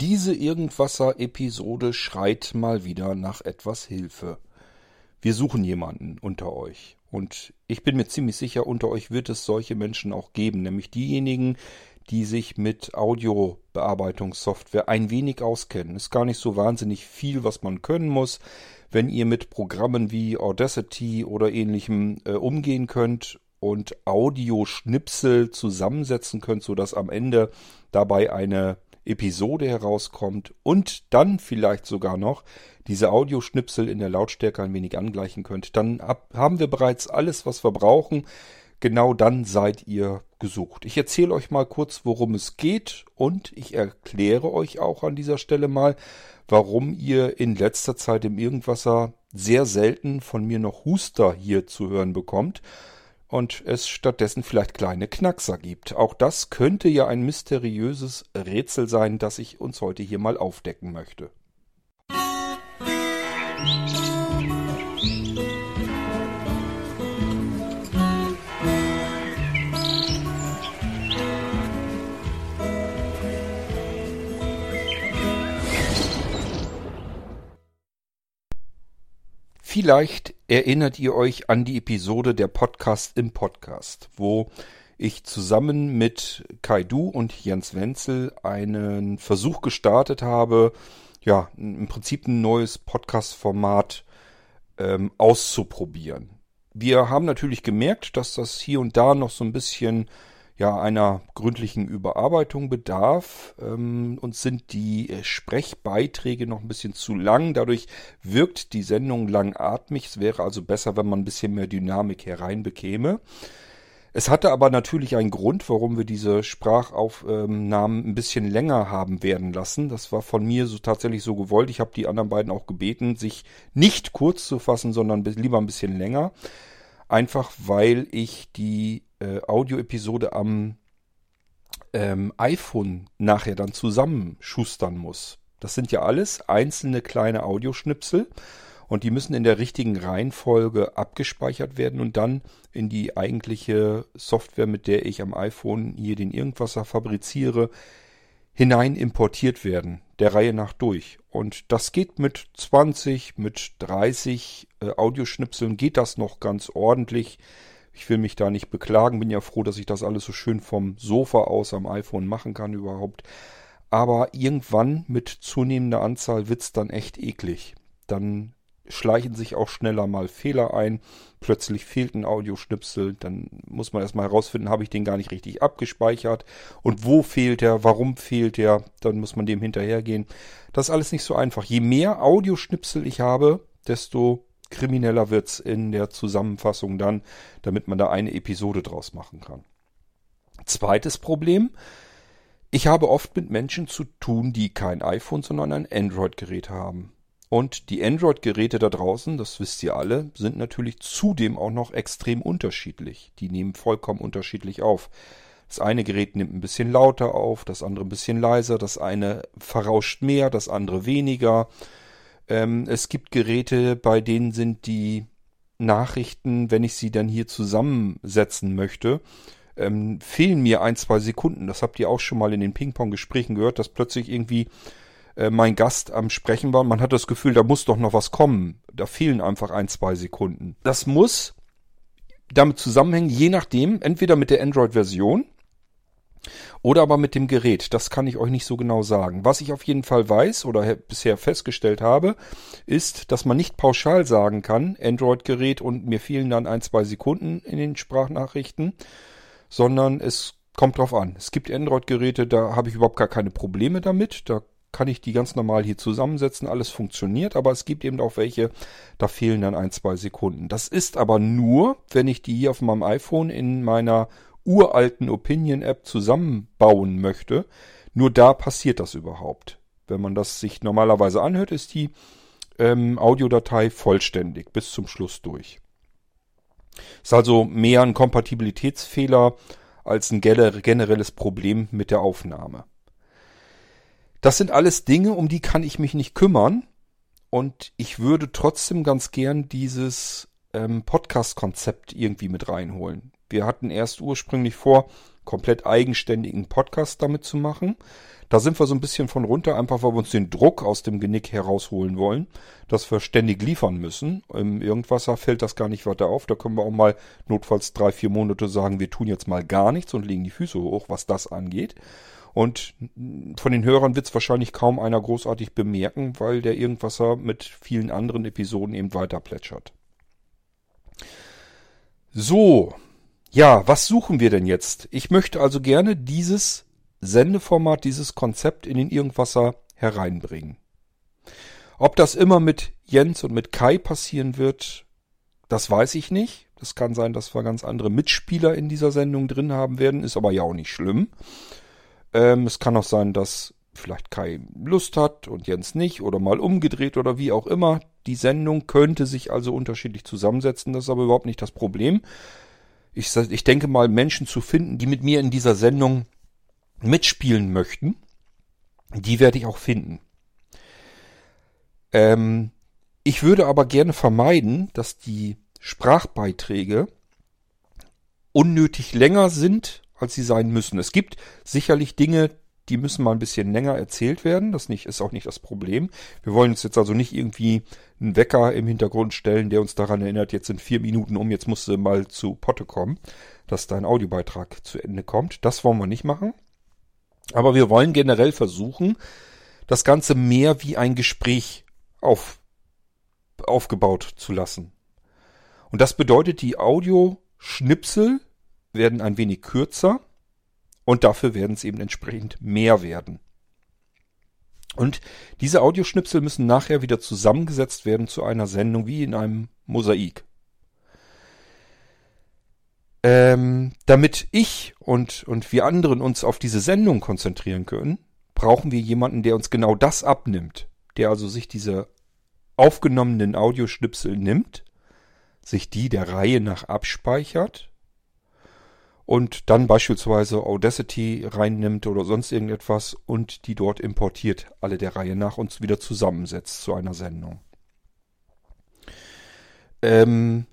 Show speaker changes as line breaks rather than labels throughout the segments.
Diese Irgendwasser-Episode schreit mal wieder nach etwas Hilfe. Wir suchen jemanden unter euch. Und ich bin mir ziemlich sicher, unter euch wird es solche Menschen auch geben, nämlich diejenigen, die sich mit Audiobearbeitungssoftware ein wenig auskennen. Ist gar nicht so wahnsinnig viel, was man können muss. Wenn ihr mit Programmen wie Audacity oder ähnlichem äh, umgehen könnt und Audioschnipsel zusammensetzen könnt, sodass am Ende dabei eine Episode herauskommt und dann vielleicht sogar noch diese Audioschnipsel in der Lautstärke ein wenig angleichen könnt, dann haben wir bereits alles, was wir brauchen. Genau dann seid ihr gesucht. Ich erzähle euch mal kurz, worum es geht und ich erkläre euch auch an dieser Stelle mal, warum ihr in letzter Zeit im Irgendwasser sehr selten von mir noch Huster hier zu hören bekommt und es stattdessen vielleicht kleine Knackser gibt. Auch das könnte ja ein mysteriöses Rätsel sein, das ich uns heute hier mal aufdecken möchte. Vielleicht erinnert ihr euch an die Episode der Podcast im Podcast, wo ich zusammen mit Kaidu und Jens Wenzel einen Versuch gestartet habe, ja, im Prinzip ein neues Podcast-Format ähm, auszuprobieren. Wir haben natürlich gemerkt, dass das hier und da noch so ein bisschen ja einer gründlichen Überarbeitung bedarf. Ähm, uns sind die äh, Sprechbeiträge noch ein bisschen zu lang. Dadurch wirkt die Sendung langatmig. Es wäre also besser, wenn man ein bisschen mehr Dynamik hereinbekäme. Es hatte aber natürlich einen Grund, warum wir diese Sprachaufnahmen ein bisschen länger haben werden lassen. Das war von mir so tatsächlich so gewollt. Ich habe die anderen beiden auch gebeten, sich nicht kurz zu fassen, sondern lieber ein bisschen länger. Einfach weil ich die äh, Audio-Episode am ähm, iPhone nachher dann zusammenschustern muss. Das sind ja alles einzelne kleine Audioschnipsel und die müssen in der richtigen Reihenfolge abgespeichert werden und dann in die eigentliche Software, mit der ich am iPhone hier den Irgendwasser fabriziere, hinein importiert werden, der Reihe nach durch. Und das geht mit 20, mit 30 äh, Audioschnipseln geht das noch ganz ordentlich. Ich will mich da nicht beklagen, bin ja froh, dass ich das alles so schön vom Sofa aus am iPhone machen kann überhaupt. Aber irgendwann mit zunehmender Anzahl wird's dann echt eklig. Dann schleichen sich auch schneller mal Fehler ein. Plötzlich fehlt ein Audioschnipsel. Dann muss man erstmal herausfinden, habe ich den gar nicht richtig abgespeichert. Und wo fehlt er? Warum fehlt er? Dann muss man dem hinterhergehen. Das ist alles nicht so einfach. Je mehr Audioschnipsel ich habe, desto krimineller wird's in der Zusammenfassung dann, damit man da eine Episode draus machen kann. Zweites Problem. Ich habe oft mit Menschen zu tun, die kein iPhone, sondern ein Android-Gerät haben. Und die Android-Geräte da draußen, das wisst ihr alle, sind natürlich zudem auch noch extrem unterschiedlich. Die nehmen vollkommen unterschiedlich auf. Das eine Gerät nimmt ein bisschen lauter auf, das andere ein bisschen leiser, das eine verrauscht mehr, das andere weniger. Ähm, es gibt Geräte, bei denen sind die Nachrichten, wenn ich sie dann hier zusammensetzen möchte, ähm, fehlen mir ein, zwei Sekunden. Das habt ihr auch schon mal in den Ping-Pong-Gesprächen gehört, dass plötzlich irgendwie äh, mein Gast am Sprechen war. Man hat das Gefühl, da muss doch noch was kommen. Da fehlen einfach ein, zwei Sekunden. Das muss damit zusammenhängen, je nachdem, entweder mit der Android-Version oder aber mit dem Gerät. Das kann ich euch nicht so genau sagen. Was ich auf jeden Fall weiß oder bisher festgestellt habe, ist, dass man nicht pauschal sagen kann, Android-Gerät und mir fehlen dann ein, zwei Sekunden in den Sprachnachrichten, sondern es kommt drauf an. Es gibt Android-Geräte, da habe ich überhaupt gar keine Probleme damit. Da kann ich die ganz normal hier zusammensetzen, alles funktioniert, aber es gibt eben auch welche, da fehlen dann ein, zwei Sekunden. Das ist aber nur, wenn ich die hier auf meinem iPhone in meiner uralten Opinion-App zusammenbauen möchte. Nur da passiert das überhaupt. Wenn man das sich normalerweise anhört, ist die ähm, Audiodatei vollständig bis zum Schluss durch. Ist also mehr ein Kompatibilitätsfehler als ein generelles Problem mit der Aufnahme. Das sind alles Dinge, um die kann ich mich nicht kümmern. Und ich würde trotzdem ganz gern dieses ähm, Podcast-Konzept irgendwie mit reinholen. Wir hatten erst ursprünglich vor, komplett eigenständigen Podcast damit zu machen. Da sind wir so ein bisschen von runter, einfach weil wir uns den Druck aus dem Genick herausholen wollen, dass wir ständig liefern müssen. Im Irgendwasser fällt das gar nicht weiter auf. Da können wir auch mal notfalls drei, vier Monate sagen, wir tun jetzt mal gar nichts und legen die Füße hoch, was das angeht. Und von den Hörern wird es wahrscheinlich kaum einer großartig bemerken, weil der Irgendwasser mit vielen anderen Episoden eben weiter plätschert. So, ja, was suchen wir denn jetzt? Ich möchte also gerne dieses Sendeformat, dieses Konzept in den Irgendwasser hereinbringen. Ob das immer mit Jens und mit Kai passieren wird, das weiß ich nicht. Das kann sein, dass wir ganz andere Mitspieler in dieser Sendung drin haben werden, ist aber ja auch nicht schlimm. Ähm, es kann auch sein, dass vielleicht Kai Lust hat und Jens nicht oder mal umgedreht oder wie auch immer. Die Sendung könnte sich also unterschiedlich zusammensetzen, das ist aber überhaupt nicht das Problem. Ich, ich denke mal, Menschen zu finden, die mit mir in dieser Sendung mitspielen möchten, die werde ich auch finden. Ähm, ich würde aber gerne vermeiden, dass die Sprachbeiträge unnötig länger sind, als sie sein müssen. Es gibt sicherlich Dinge, die müssen mal ein bisschen länger erzählt werden. Das nicht, ist auch nicht das Problem. Wir wollen uns jetzt also nicht irgendwie einen Wecker im Hintergrund stellen, der uns daran erinnert, jetzt sind vier Minuten um, jetzt musst du mal zu Potte kommen, dass dein Audiobeitrag zu Ende kommt. Das wollen wir nicht machen. Aber wir wollen generell versuchen, das Ganze mehr wie ein Gespräch auf, aufgebaut zu lassen. Und das bedeutet, die Audioschnipsel werden ein wenig kürzer und dafür werden es eben entsprechend mehr werden. Und diese Audioschnipsel müssen nachher wieder zusammengesetzt werden zu einer Sendung wie in einem Mosaik. Ähm, damit ich und, und wir anderen uns auf diese Sendung konzentrieren können, brauchen wir jemanden, der uns genau das abnimmt. Der also sich diese aufgenommenen Audioschnipsel nimmt, sich die der Reihe nach abspeichert und dann beispielsweise Audacity reinnimmt oder sonst irgendetwas und die dort importiert, alle der Reihe nach und wieder zusammensetzt zu einer Sendung. Ähm,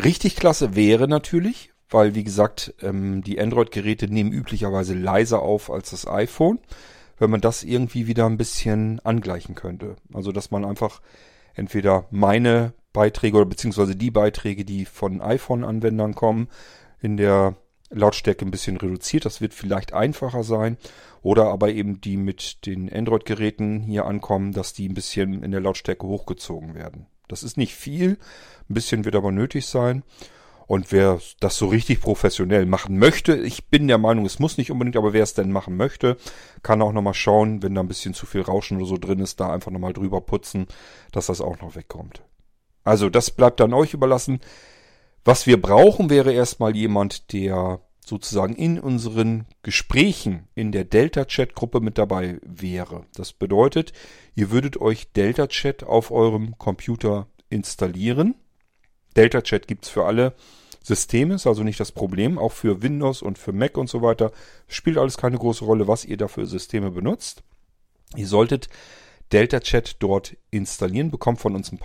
Richtig klasse wäre natürlich, weil wie gesagt, ähm, die Android-Geräte nehmen üblicherweise leiser auf als das iPhone, wenn man das irgendwie wieder ein bisschen angleichen könnte. Also dass man einfach entweder meine Beiträge oder beziehungsweise die Beiträge, die von iPhone-Anwendern kommen, in der Lautstärke ein bisschen reduziert. Das wird vielleicht einfacher sein. Oder aber eben die mit den Android-Geräten hier ankommen, dass die ein bisschen in der Lautstärke hochgezogen werden. Das ist nicht viel, ein bisschen wird aber nötig sein. Und wer das so richtig professionell machen möchte, ich bin der Meinung, es muss nicht unbedingt, aber wer es denn machen möchte, kann auch nochmal schauen, wenn da ein bisschen zu viel Rauschen oder so drin ist, da einfach nochmal drüber putzen, dass das auch noch wegkommt. Also das bleibt dann euch überlassen. Was wir brauchen, wäre erstmal jemand, der sozusagen in unseren Gesprächen in der Delta-Chat-Gruppe mit dabei wäre. Das bedeutet, ihr würdet euch Delta-Chat auf eurem Computer installieren. Delta-Chat gibt's für alle Systeme, ist also nicht das Problem, auch für Windows und für Mac und so weiter. Spielt alles keine große Rolle, was ihr dafür Systeme benutzt. Ihr solltet Delta-Chat dort installieren, bekommt von uns ein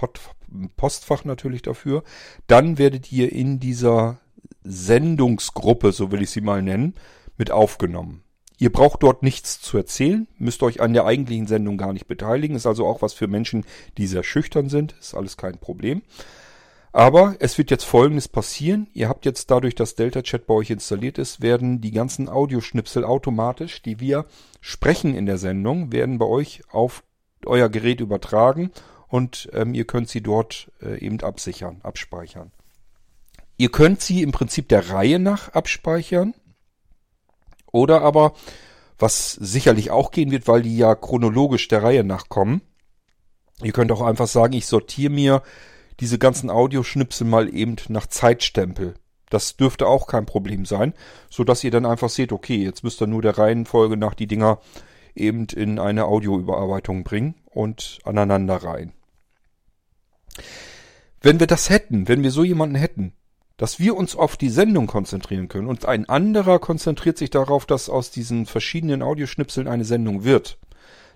Postfach natürlich dafür. Dann werdet ihr in dieser Sendungsgruppe, so will ich sie mal nennen, mit aufgenommen. Ihr braucht dort nichts zu erzählen, müsst euch an der eigentlichen Sendung gar nicht beteiligen, ist also auch was für Menschen, die sehr schüchtern sind, ist alles kein Problem. Aber es wird jetzt Folgendes passieren. Ihr habt jetzt dadurch, dass Delta Chat bei euch installiert ist, werden die ganzen Audioschnipsel automatisch, die wir sprechen in der Sendung, werden bei euch auf euer Gerät übertragen und ähm, ihr könnt sie dort äh, eben absichern, abspeichern. Ihr könnt sie im Prinzip der Reihe nach abspeichern. Oder aber, was sicherlich auch gehen wird, weil die ja chronologisch der Reihe nach kommen. Ihr könnt auch einfach sagen, ich sortiere mir diese ganzen Audioschnipsel mal eben nach Zeitstempel. Das dürfte auch kein Problem sein, so dass ihr dann einfach seht, okay, jetzt müsst ihr nur der Reihenfolge nach die Dinger eben in eine Audioüberarbeitung bringen und aneinander rein. Wenn wir das hätten, wenn wir so jemanden hätten, dass wir uns auf die Sendung konzentrieren können und ein anderer konzentriert sich darauf, dass aus diesen verschiedenen Audioschnipseln eine Sendung wird,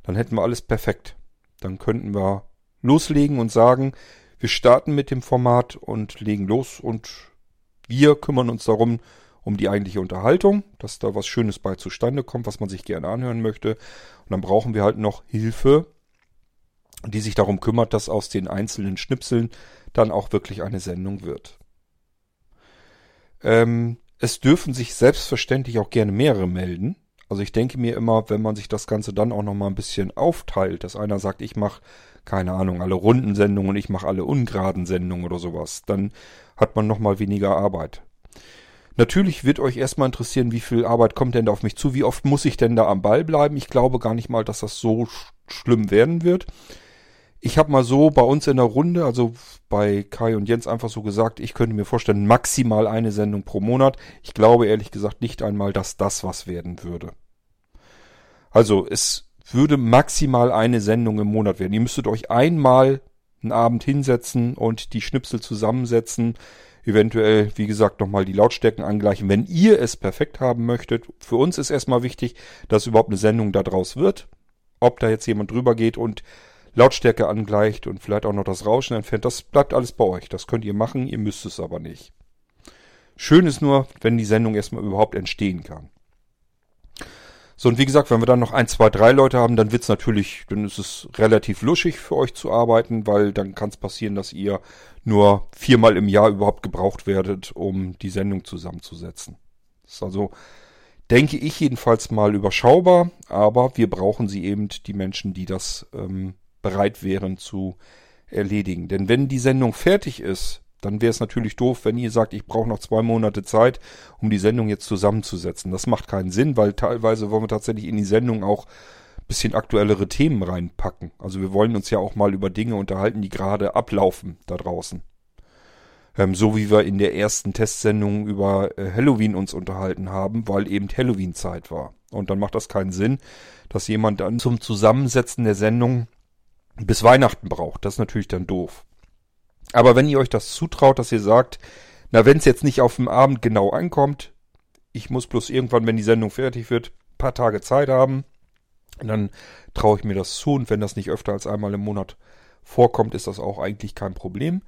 dann hätten wir alles perfekt. Dann könnten wir loslegen und sagen, wir starten mit dem Format und legen los und wir kümmern uns darum, um die eigentliche Unterhaltung, dass da was Schönes bei zustande kommt, was man sich gerne anhören möchte. Und dann brauchen wir halt noch Hilfe, die sich darum kümmert, dass aus den einzelnen Schnipseln dann auch wirklich eine Sendung wird. Ähm, es dürfen sich selbstverständlich auch gerne mehrere melden. Also ich denke mir immer, wenn man sich das Ganze dann auch nochmal ein bisschen aufteilt, dass einer sagt, ich mache, keine Ahnung, alle runden Sendungen und ich mache alle ungeraden Sendungen oder sowas, dann hat man nochmal weniger Arbeit. Natürlich wird euch erstmal interessieren, wie viel Arbeit kommt denn da auf mich zu, wie oft muss ich denn da am Ball bleiben. Ich glaube gar nicht mal, dass das so sch schlimm werden wird. Ich habe mal so bei uns in der Runde, also bei Kai und Jens einfach so gesagt, ich könnte mir vorstellen, maximal eine Sendung pro Monat. Ich glaube ehrlich gesagt nicht einmal, dass das was werden würde. Also es würde maximal eine Sendung im Monat werden. Ihr müsstet euch einmal einen Abend hinsetzen und die Schnipsel zusammensetzen. Eventuell, wie gesagt, nochmal die Lautstärken angleichen, wenn ihr es perfekt haben möchtet. Für uns ist erstmal wichtig, dass überhaupt eine Sendung daraus wird. Ob da jetzt jemand drüber geht und Lautstärke angleicht und vielleicht auch noch das Rauschen entfernt, das bleibt alles bei euch. Das könnt ihr machen, ihr müsst es aber nicht. Schön ist nur, wenn die Sendung erstmal überhaupt entstehen kann. So, und wie gesagt, wenn wir dann noch ein, zwei, drei Leute haben, dann wird's natürlich, dann ist es relativ luschig für euch zu arbeiten, weil dann kann es passieren, dass ihr nur viermal im Jahr überhaupt gebraucht werdet, um die Sendung zusammenzusetzen. Das ist also, denke ich jedenfalls mal überschaubar, aber wir brauchen sie eben, die Menschen, die das ähm, bereit wären zu erledigen. Denn wenn die Sendung fertig ist, dann wäre es natürlich doof, wenn ihr sagt, ich brauche noch zwei Monate Zeit, um die Sendung jetzt zusammenzusetzen. Das macht keinen Sinn, weil teilweise wollen wir tatsächlich in die Sendung auch bisschen aktuellere Themen reinpacken. Also wir wollen uns ja auch mal über Dinge unterhalten, die gerade ablaufen da draußen. Ähm, so wie wir in der ersten Testsendung über äh, Halloween uns unterhalten haben, weil eben Halloween-Zeit war. Und dann macht das keinen Sinn, dass jemand dann zum Zusammensetzen der Sendung bis Weihnachten braucht. Das ist natürlich dann doof. Aber wenn ihr euch das zutraut, dass ihr sagt, na, wenn es jetzt nicht auf dem Abend genau ankommt, ich muss bloß irgendwann, wenn die Sendung fertig wird, paar Tage Zeit haben, dann traue ich mir das zu. Und wenn das nicht öfter als einmal im Monat vorkommt, ist das auch eigentlich kein Problem.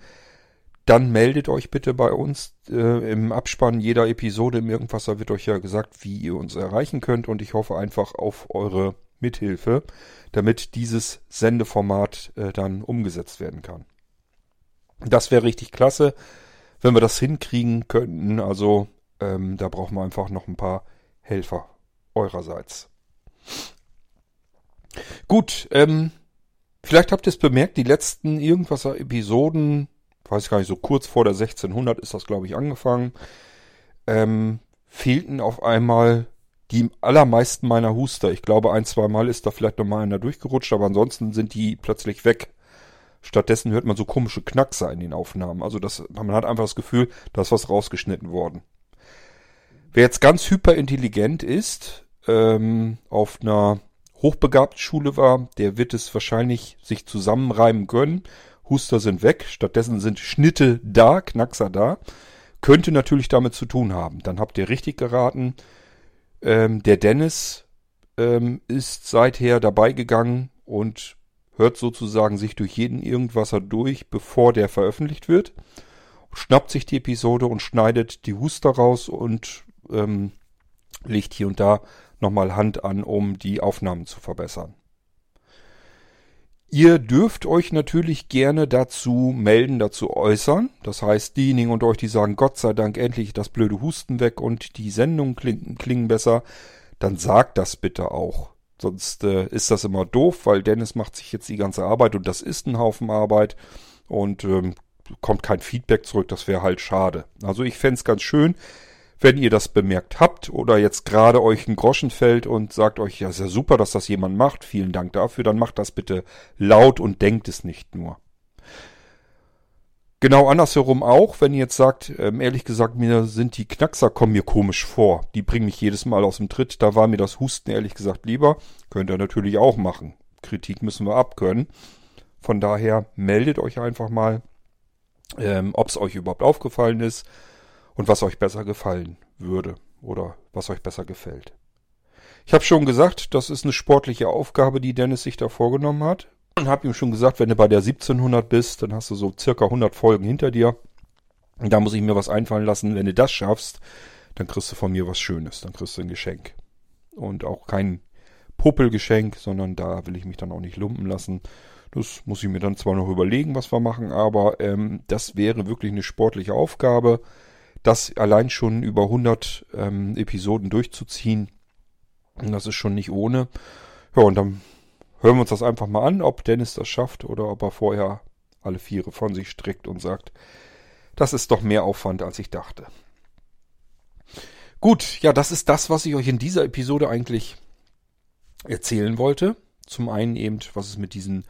Dann meldet euch bitte bei uns äh, im Abspann jeder Episode im Irgendwasser wird euch ja gesagt, wie ihr uns erreichen könnt und ich hoffe einfach auf eure Mithilfe, damit dieses Sendeformat äh, dann umgesetzt werden kann. Das wäre richtig klasse, wenn wir das hinkriegen könnten. Also ähm, da brauchen wir einfach noch ein paar Helfer eurerseits. Gut, ähm, vielleicht habt ihr es bemerkt, die letzten irgendwaser Episoden, weiß gar nicht, so kurz vor der 1600 ist das, glaube ich, angefangen, ähm, fehlten auf einmal die allermeisten meiner Huster. Ich glaube, ein, zwei Mal ist da vielleicht noch mal einer durchgerutscht, aber ansonsten sind die plötzlich weg. Stattdessen hört man so komische Knackser in den Aufnahmen. Also das, man hat einfach das Gefühl, da ist was rausgeschnitten worden. Wer jetzt ganz hyperintelligent ist, ähm, auf einer hochbegabten Schule war, der wird es wahrscheinlich sich zusammenreimen können. Huster sind weg, stattdessen sind Schnitte da, Knackser da. Könnte natürlich damit zu tun haben. Dann habt ihr richtig geraten. Ähm, der Dennis ähm, ist seither dabei gegangen und hört sozusagen sich durch jeden Irgendwasser durch, bevor der veröffentlicht wird, schnappt sich die Episode und schneidet die Huster raus und ähm, legt hier und da nochmal Hand an, um die Aufnahmen zu verbessern. Ihr dürft euch natürlich gerne dazu melden, dazu äußern. Das heißt, diejenigen unter euch, die sagen, Gott sei Dank endlich das blöde Husten weg und die klingen, klingen besser, dann sagt das bitte auch. Sonst äh, ist das immer doof, weil Dennis macht sich jetzt die ganze Arbeit und das ist ein Haufen Arbeit und ähm, kommt kein Feedback zurück. Das wäre halt schade. Also ich fände ganz schön, wenn ihr das bemerkt habt oder jetzt gerade euch ein Groschen fällt und sagt euch, ja, ist ja super, dass das jemand macht, vielen Dank dafür, dann macht das bitte laut und denkt es nicht nur. Genau andersherum auch, wenn ihr jetzt sagt, ähm, ehrlich gesagt, mir sind die Knackser kommen mir komisch vor. Die bringen mich jedes Mal aus dem Tritt. Da war mir das Husten ehrlich gesagt lieber. Könnt ihr natürlich auch machen. Kritik müssen wir abkönnen. Von daher meldet euch einfach mal, ähm, ob es euch überhaupt aufgefallen ist und was euch besser gefallen würde oder was euch besser gefällt. Ich habe schon gesagt, das ist eine sportliche Aufgabe, die Dennis sich da vorgenommen hat. Und habe ihm schon gesagt, wenn du bei der 1700 bist, dann hast du so circa 100 Folgen hinter dir. Und da muss ich mir was einfallen lassen. Wenn du das schaffst, dann kriegst du von mir was Schönes, dann kriegst du ein Geschenk. Und auch kein Puppelgeschenk, sondern da will ich mich dann auch nicht lumpen lassen. Das muss ich mir dann zwar noch überlegen, was wir machen, aber ähm, das wäre wirklich eine sportliche Aufgabe, das allein schon über 100 ähm, Episoden durchzuziehen. Und das ist schon nicht ohne. Ja, und dann hören wir uns das einfach mal an, ob Dennis das schafft oder ob er vorher alle Viere von sich streckt und sagt, das ist doch mehr Aufwand, als ich dachte. Gut, ja, das ist das, was ich euch in dieser Episode eigentlich erzählen wollte. Zum einen eben, was es mit diesen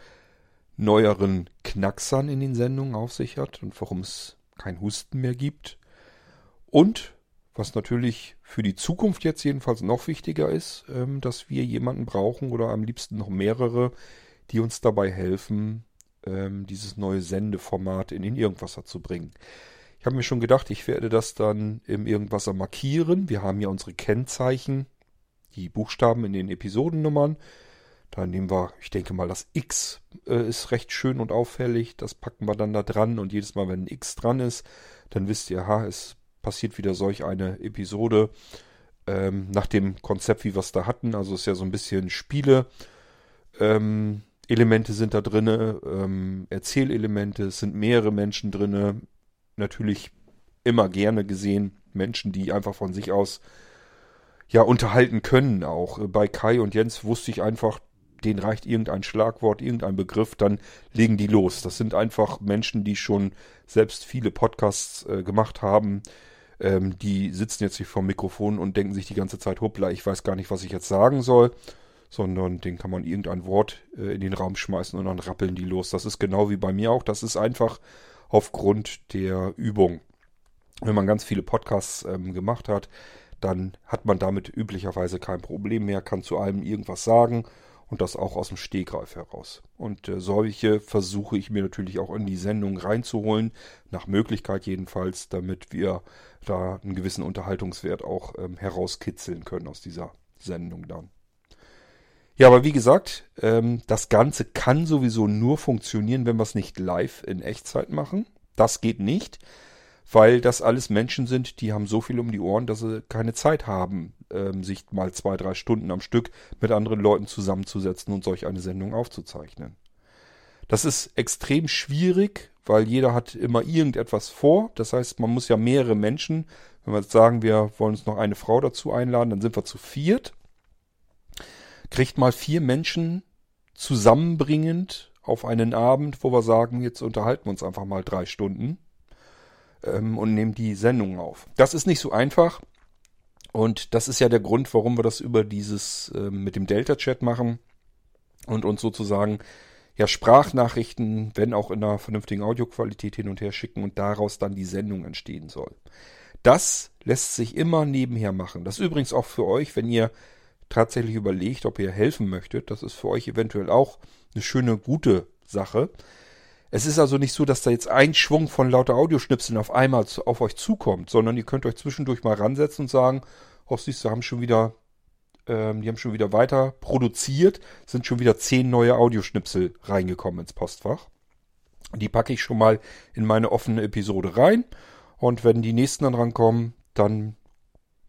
neueren Knacksern in den Sendungen auf sich hat und warum es kein Husten mehr gibt. Und was natürlich für die Zukunft jetzt jedenfalls noch wichtiger ist, ähm, dass wir jemanden brauchen oder am liebsten noch mehrere, die uns dabei helfen, ähm, dieses neue Sendeformat in den Irgendwasser zu bringen. Ich habe mir schon gedacht, ich werde das dann im Irgendwasser markieren. Wir haben ja unsere Kennzeichen, die Buchstaben in den Episodennummern. Da nehmen wir, ich denke mal, das X äh, ist recht schön und auffällig. Das packen wir dann da dran und jedes Mal, wenn ein X dran ist, dann wisst ihr, ha, es passiert wieder solch eine Episode ähm, nach dem Konzept, wie wir es da hatten. Also ist ja so ein bisschen Spiele. Ähm, Elemente sind da drinne, ähm, Erzählelemente, es sind mehrere Menschen drinne. Natürlich immer gerne gesehen Menschen, die einfach von sich aus ja unterhalten können auch. Bei Kai und Jens wusste ich einfach, denen reicht irgendein Schlagwort, irgendein Begriff, dann legen die los. Das sind einfach Menschen, die schon selbst viele Podcasts äh, gemacht haben. Ähm, die sitzen jetzt nicht vor Mikrofon und denken sich die ganze Zeit, hoppla, ich weiß gar nicht, was ich jetzt sagen soll sondern den kann man irgendein Wort äh, in den Raum schmeißen und dann rappeln die los. Das ist genau wie bei mir auch. Das ist einfach aufgrund der Übung. Wenn man ganz viele Podcasts ähm, gemacht hat, dann hat man damit üblicherweise kein Problem mehr, kann zu allem irgendwas sagen und das auch aus dem Stegreif heraus. Und äh, solche versuche ich mir natürlich auch in die Sendung reinzuholen, nach Möglichkeit jedenfalls, damit wir da einen gewissen Unterhaltungswert auch ähm, herauskitzeln können aus dieser Sendung dann. Ja, aber wie gesagt, ähm, das Ganze kann sowieso nur funktionieren, wenn wir es nicht live in Echtzeit machen. Das geht nicht, weil das alles Menschen sind, die haben so viel um die Ohren, dass sie keine Zeit haben, ähm, sich mal zwei, drei Stunden am Stück mit anderen Leuten zusammenzusetzen und solch eine Sendung aufzuzeichnen. Das ist extrem schwierig, weil jeder hat immer irgendetwas vor. Das heißt, man muss ja mehrere Menschen, wenn wir jetzt sagen, wir wollen uns noch eine Frau dazu einladen, dann sind wir zu viert kriegt mal vier Menschen zusammenbringend auf einen Abend, wo wir sagen, jetzt unterhalten wir uns einfach mal drei Stunden ähm, und nehmen die Sendung auf. Das ist nicht so einfach und das ist ja der Grund, warum wir das über dieses äh, mit dem Delta-Chat machen und uns sozusagen ja Sprachnachrichten, wenn auch in einer vernünftigen Audioqualität hin und her schicken und daraus dann die Sendung entstehen soll. Das lässt sich immer nebenher machen. Das ist übrigens auch für euch, wenn ihr tatsächlich überlegt, ob ihr helfen möchtet. Das ist für euch eventuell auch eine schöne, gute Sache. Es ist also nicht so, dass da jetzt ein Schwung von lauter Audioschnipseln auf einmal auf euch zukommt, sondern ihr könnt euch zwischendurch mal ransetzen und sagen, oh siehst du, haben schon wieder, ähm, die haben schon wieder weiter produziert, sind schon wieder zehn neue Audioschnipsel reingekommen ins Postfach. Die packe ich schon mal in meine offene Episode rein. Und wenn die nächsten dann rankommen, dann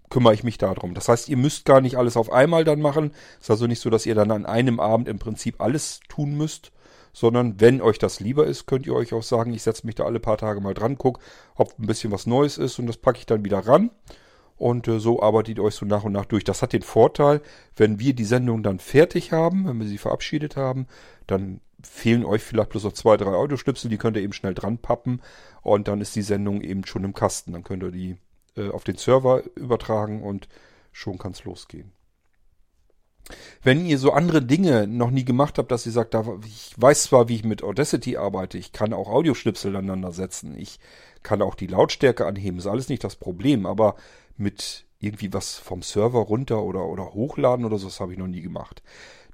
kümmere ich mich darum. Das heißt, ihr müsst gar nicht alles auf einmal dann machen. Es ist also nicht so, dass ihr dann an einem Abend im Prinzip alles tun müsst, sondern wenn euch das lieber ist, könnt ihr euch auch sagen, ich setze mich da alle paar Tage mal dran, guck, ob ein bisschen was Neues ist und das packe ich dann wieder ran. Und äh, so arbeitet ihr euch so nach und nach durch. Das hat den Vorteil, wenn wir die Sendung dann fertig haben, wenn wir sie verabschiedet haben, dann fehlen euch vielleicht bloß noch zwei, drei Audioschnipsel, die könnt ihr eben schnell dran pappen und dann ist die Sendung eben schon im Kasten. Dann könnt ihr die äh, auf den Server übertragen und schon kann es losgehen. Wenn ihr so andere Dinge noch nie gemacht habt, dass ihr sagt, ich weiß zwar, wie ich mit Audacity arbeite, ich kann auch Audioschnipsel aneinander setzen, ich kann auch die Lautstärke anheben, ist alles nicht das Problem, aber mit irgendwie was vom Server runter oder, oder hochladen oder so, das habe ich noch nie gemacht.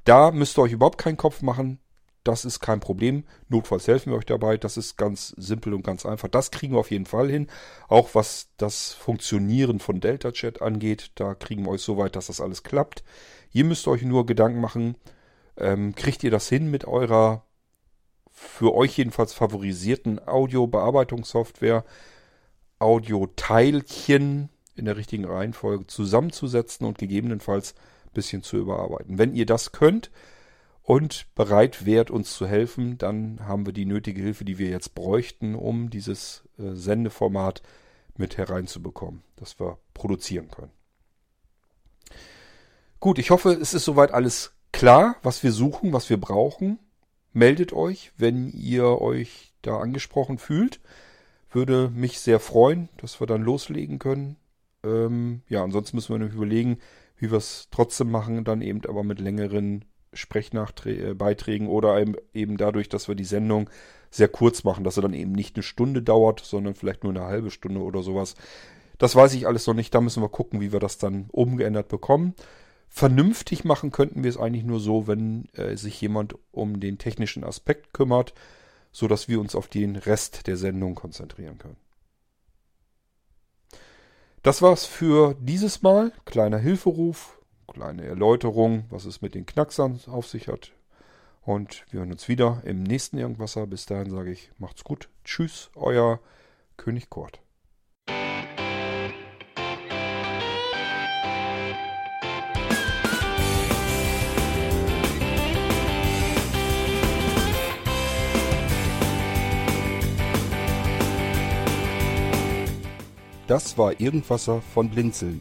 Da müsst ihr euch überhaupt keinen Kopf machen. Das ist kein Problem. Notfalls helfen wir euch dabei. Das ist ganz simpel und ganz einfach. Das kriegen wir auf jeden Fall hin. Auch was das Funktionieren von Delta Chat angeht, da kriegen wir euch so weit, dass das alles klappt. Ihr müsst euch nur Gedanken machen, ähm, kriegt ihr das hin mit eurer für euch jedenfalls favorisierten Audio-Bearbeitungssoftware, Audio-Teilchen in der richtigen Reihenfolge zusammenzusetzen und gegebenenfalls ein bisschen zu überarbeiten. Wenn ihr das könnt und bereit wärt, uns zu helfen, dann haben wir die nötige Hilfe, die wir jetzt bräuchten, um dieses äh, Sendeformat mit hereinzubekommen, dass wir produzieren können. Gut, ich hoffe, es ist soweit alles klar, was wir suchen, was wir brauchen. Meldet euch, wenn ihr euch da angesprochen fühlt. Würde mich sehr freuen, dass wir dann loslegen können. Ähm, ja, ansonsten müssen wir noch überlegen, wie wir es trotzdem machen, dann eben aber mit längeren Sprechnachbeiträgen äh, oder eben dadurch, dass wir die Sendung sehr kurz machen, dass er dann eben nicht eine Stunde dauert, sondern vielleicht nur eine halbe Stunde oder sowas. Das weiß ich alles noch nicht. Da müssen wir gucken, wie wir das dann umgeändert bekommen. Vernünftig machen könnten wir es eigentlich nur so, wenn äh, sich jemand um den technischen Aspekt kümmert, so dass wir uns auf den Rest der Sendung konzentrieren können. Das war's für dieses Mal. Kleiner Hilferuf, kleine Erläuterung, was es mit den Knacksern auf sich hat. Und wir hören uns wieder im nächsten Irgendwasser. Bis dahin sage ich, macht's gut. Tschüss, euer König Kort. Das war Irgendwasser von Blinzeln.